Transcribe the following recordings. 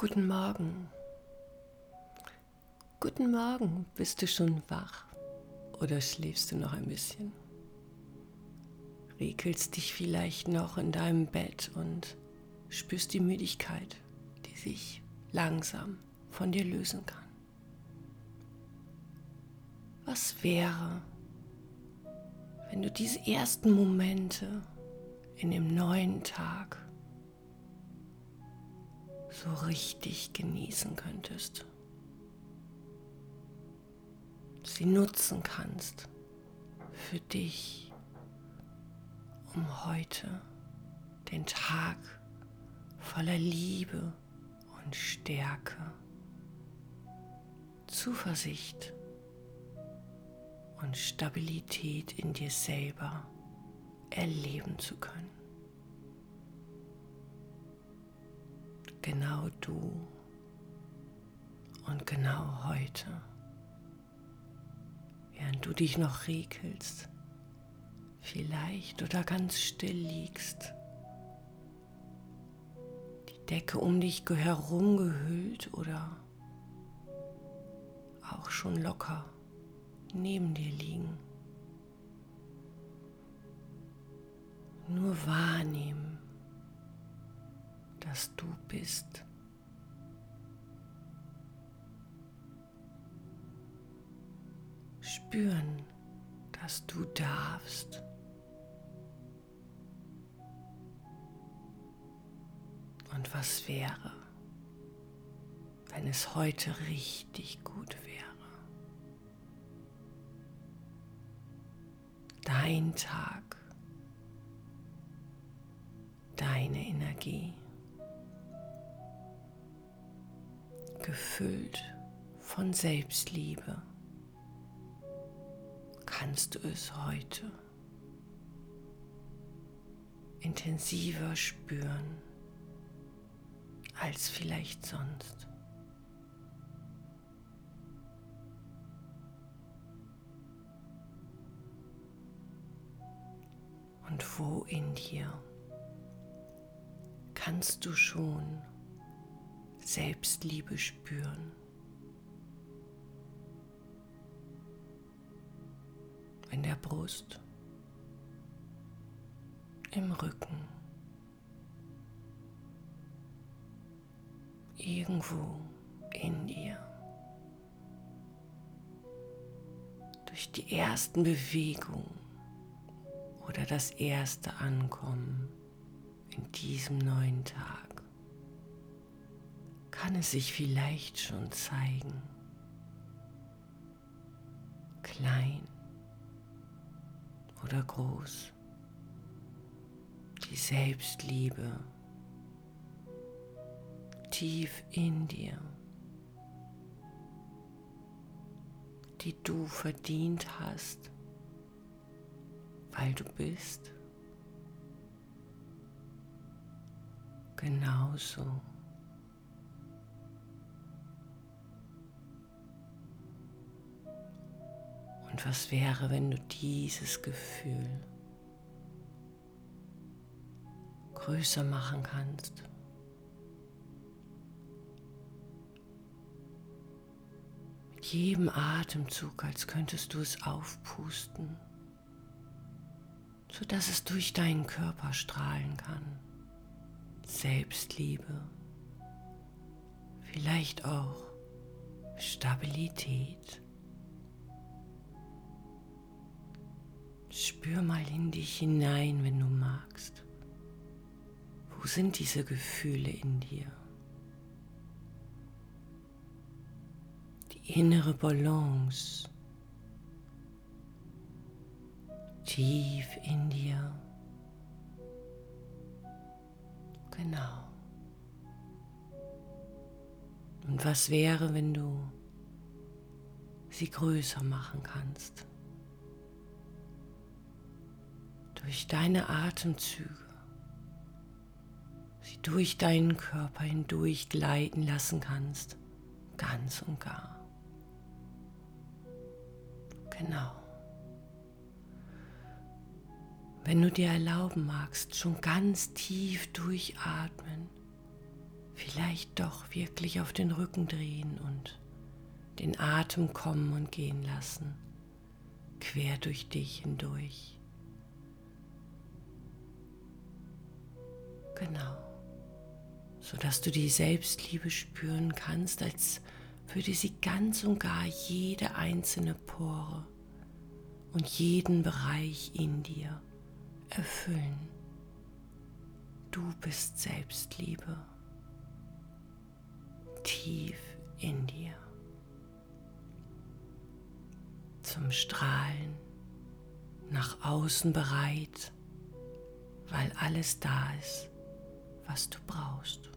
Guten Morgen. Guten Morgen. Bist du schon wach oder schläfst du noch ein bisschen? Regelst dich vielleicht noch in deinem Bett und spürst die Müdigkeit, die sich langsam von dir lösen kann. Was wäre, wenn du diese ersten Momente in dem neuen Tag so richtig genießen könntest. Sie nutzen kannst für dich, um heute den Tag voller Liebe und Stärke, Zuversicht und Stabilität in dir selber erleben zu können. Genau du und genau heute, während du dich noch regelst, vielleicht oder ganz still liegst, die Decke um dich herum gehüllt oder auch schon locker neben dir liegen. Nur wahrnehmen, dass du bist. Spüren, dass du darfst. Und was wäre, wenn es heute richtig gut wäre? Dein Tag, deine Energie. Gefüllt von Selbstliebe, kannst du es heute intensiver spüren als vielleicht sonst. Und wo in dir kannst du schon Selbstliebe spüren. In der Brust, im Rücken, irgendwo in dir. Durch die ersten Bewegungen oder das erste Ankommen in diesem neuen Tag kann es sich vielleicht schon zeigen. Klein oder groß. Die Selbstliebe tief in dir, die du verdient hast, weil du bist. Genauso Und was wäre, wenn du dieses Gefühl größer machen kannst? Mit jedem Atemzug, als könntest du es aufpusten, sodass es durch deinen Körper strahlen kann. Selbstliebe, vielleicht auch Stabilität. Spür mal in dich hinein, wenn du magst. Wo sind diese Gefühle in dir? Die innere Balance. Tief in dir. Genau. Und was wäre, wenn du sie größer machen kannst? Durch deine Atemzüge sie durch deinen Körper hindurch gleiten lassen kannst, ganz und gar. Genau. Wenn du dir erlauben magst, schon ganz tief durchatmen, vielleicht doch wirklich auf den Rücken drehen und den Atem kommen und gehen lassen, quer durch dich hindurch. Genau, sodass du die Selbstliebe spüren kannst, als würde sie ganz und gar jede einzelne Pore und jeden Bereich in dir erfüllen. Du bist Selbstliebe tief in dir. Zum Strahlen nach außen bereit, weil alles da ist, was du brauchst.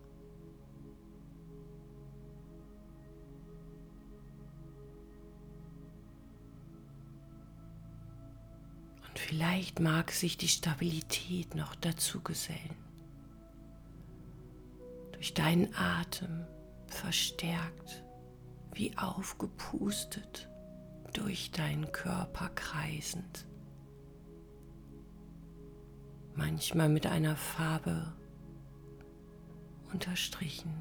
Und vielleicht mag sich die Stabilität noch dazu gesellen. Durch deinen Atem verstärkt, wie aufgepustet, durch deinen Körper kreisend. Manchmal mit einer Farbe unterstrichen,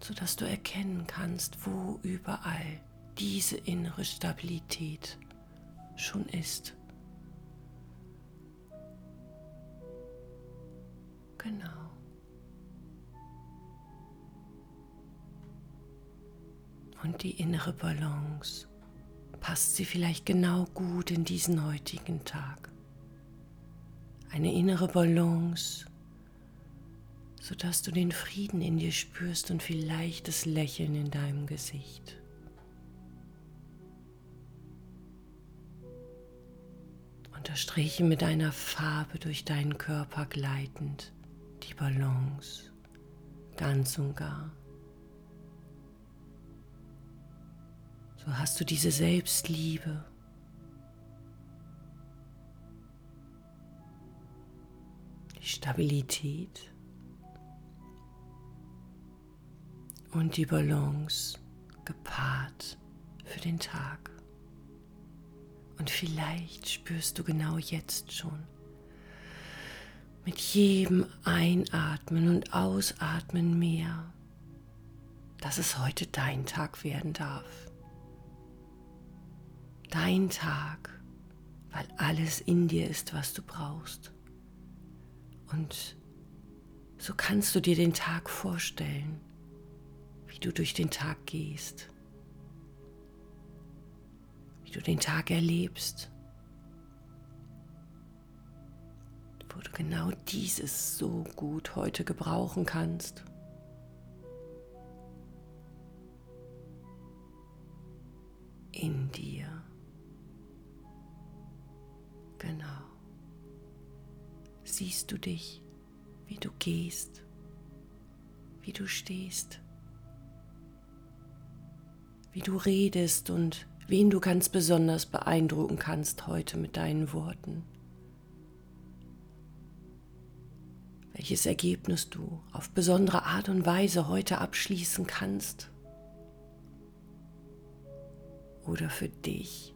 sodass du erkennen kannst, wo überall diese innere Stabilität schon ist. Genau. und die innere Balance. Passt sie vielleicht genau gut in diesen heutigen Tag? Eine innere Balance, sodass du den Frieden in dir spürst und vielleicht das Lächeln in deinem Gesicht. Unterstriche mit deiner Farbe durch deinen Körper gleitend die Balance ganz und gar. So hast du diese Selbstliebe. Die Stabilität und die Balance gepaart für den Tag. Und vielleicht spürst du genau jetzt schon, mit jedem Einatmen und Ausatmen mehr, dass es heute dein Tag werden darf dein Tag, weil alles in dir ist, was du brauchst. Und so kannst du dir den Tag vorstellen, wie du durch den Tag gehst, wie du den Tag erlebst, wo du genau dieses so gut heute gebrauchen kannst. In dir. Genau. Siehst du dich, wie du gehst, wie du stehst, wie du redest und wen du ganz besonders beeindrucken kannst heute mit deinen Worten. Welches Ergebnis du auf besondere Art und Weise heute abschließen kannst oder für dich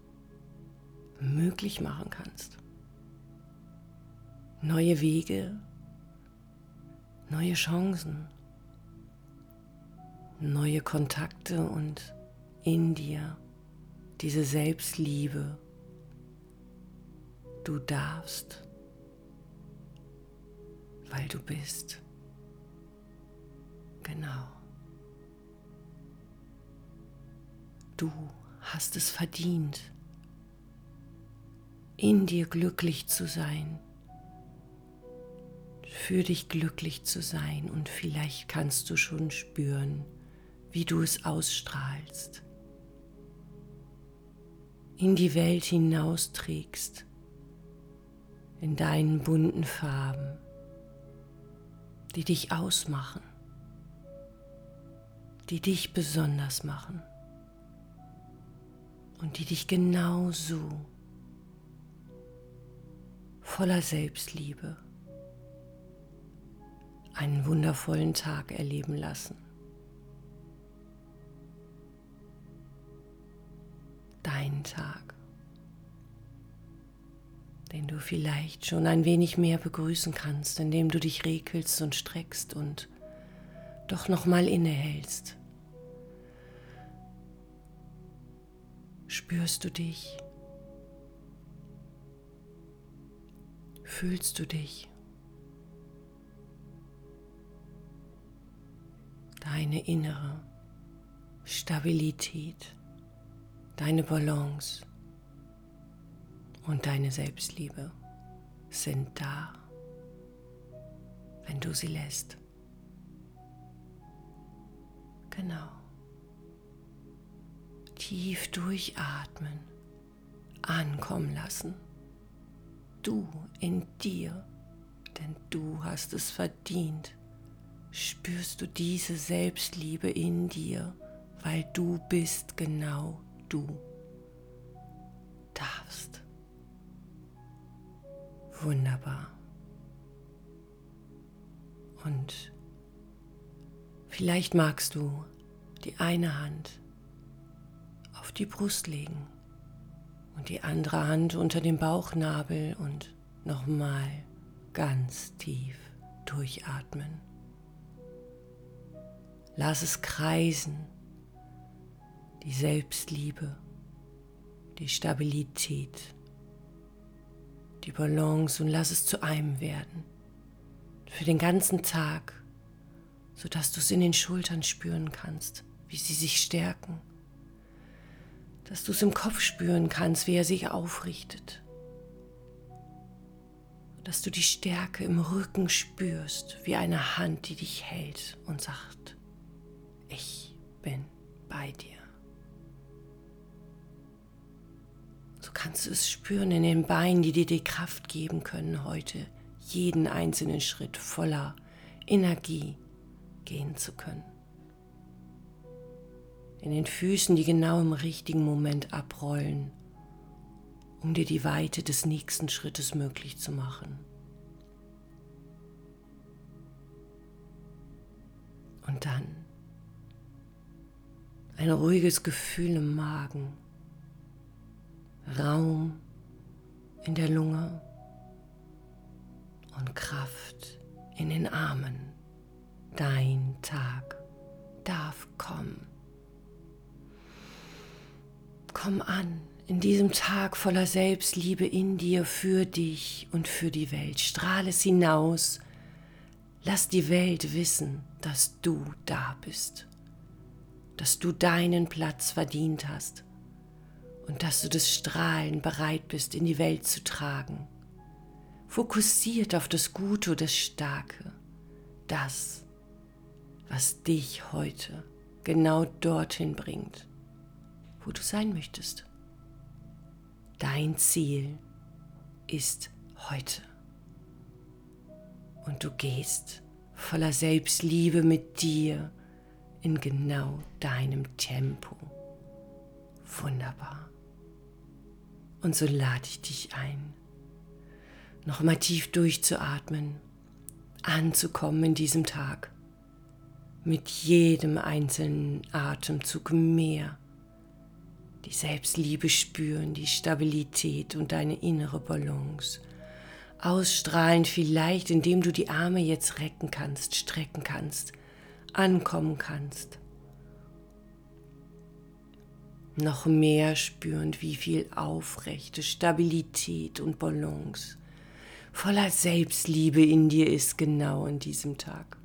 möglich machen kannst. Neue Wege, neue Chancen, neue Kontakte und in dir diese Selbstliebe. Du darfst, weil du bist. Genau. Du hast es verdient in dir glücklich zu sein, für dich glücklich zu sein und vielleicht kannst du schon spüren, wie du es ausstrahlst, in die Welt hinausträgst, in deinen bunten Farben, die dich ausmachen, die dich besonders machen und die dich genau so voller Selbstliebe einen wundervollen Tag erleben lassen. Dein Tag, den du vielleicht schon ein wenig mehr begrüßen kannst, indem du dich regelst und streckst und doch nochmal innehältst. Spürst du dich? Fühlst du dich? Deine innere Stabilität, deine Balance und deine Selbstliebe sind da, wenn du sie lässt. Genau. Tief durchatmen, ankommen lassen. Du in dir, denn du hast es verdient. Spürst du diese Selbstliebe in dir, weil du bist genau du darfst. Wunderbar. Und vielleicht magst du die eine Hand auf die Brust legen und die andere Hand unter dem Bauchnabel und nochmal ganz tief durchatmen. Lass es kreisen, die Selbstliebe, die Stabilität, die Balance und lass es zu einem werden. Für den ganzen Tag, sodass du es in den Schultern spüren kannst, wie sie sich stärken dass du es im Kopf spüren kannst, wie er sich aufrichtet. Dass du die Stärke im Rücken spürst, wie eine Hand, die dich hält und sagt, ich bin bei dir. So kannst du es spüren in den Beinen, die dir die Kraft geben können, heute jeden einzelnen Schritt voller Energie gehen zu können in den Füßen, die genau im richtigen Moment abrollen, um dir die Weite des nächsten Schrittes möglich zu machen. Und dann ein ruhiges Gefühl im Magen, Raum in der Lunge und Kraft in den Armen. Dein Tag darf kommen. Komm an in diesem Tag voller Selbstliebe in dir, für dich und für die Welt. Strahle es hinaus. Lass die Welt wissen, dass du da bist, dass du deinen Platz verdient hast und dass du das Strahlen bereit bist, in die Welt zu tragen. Fokussiert auf das Gute und das Starke, das, was dich heute genau dorthin bringt wo du sein möchtest. Dein Ziel ist heute. Und du gehst voller Selbstliebe mit dir in genau deinem Tempo. Wunderbar. Und so lade ich dich ein, nochmal tief durchzuatmen, anzukommen in diesem Tag, mit jedem einzelnen Atemzug mehr die Selbstliebe spüren, die Stabilität und deine innere Balance. Ausstrahlen vielleicht, indem du die Arme jetzt recken kannst, strecken kannst, ankommen kannst. Noch mehr spürend, wie viel aufrechte Stabilität und Balance voller Selbstliebe in dir ist genau in diesem Tag.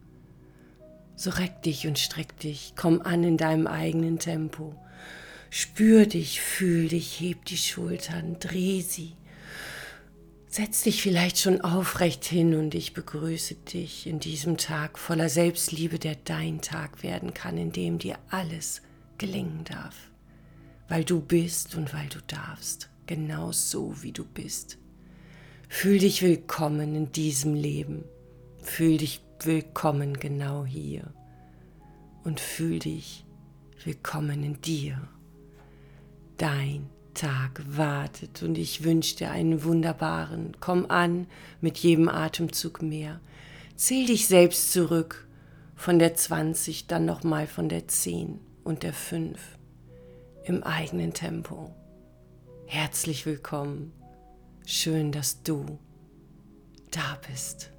So reck dich und streck dich, komm an in deinem eigenen Tempo Spür dich, fühl dich, heb die Schultern, dreh sie. Setz dich vielleicht schon aufrecht hin und ich begrüße dich in diesem Tag voller Selbstliebe, der dein Tag werden kann, in dem dir alles gelingen darf, weil du bist und weil du darfst, genau so wie du bist. Fühl dich willkommen in diesem Leben, fühl dich willkommen genau hier und fühl dich willkommen in dir. Dein Tag wartet und ich wünsche dir einen wunderbaren. Komm an mit jedem Atemzug mehr. Zähl dich selbst zurück von der 20, dann nochmal von der 10 und der 5 im eigenen Tempo. Herzlich willkommen. Schön, dass du da bist.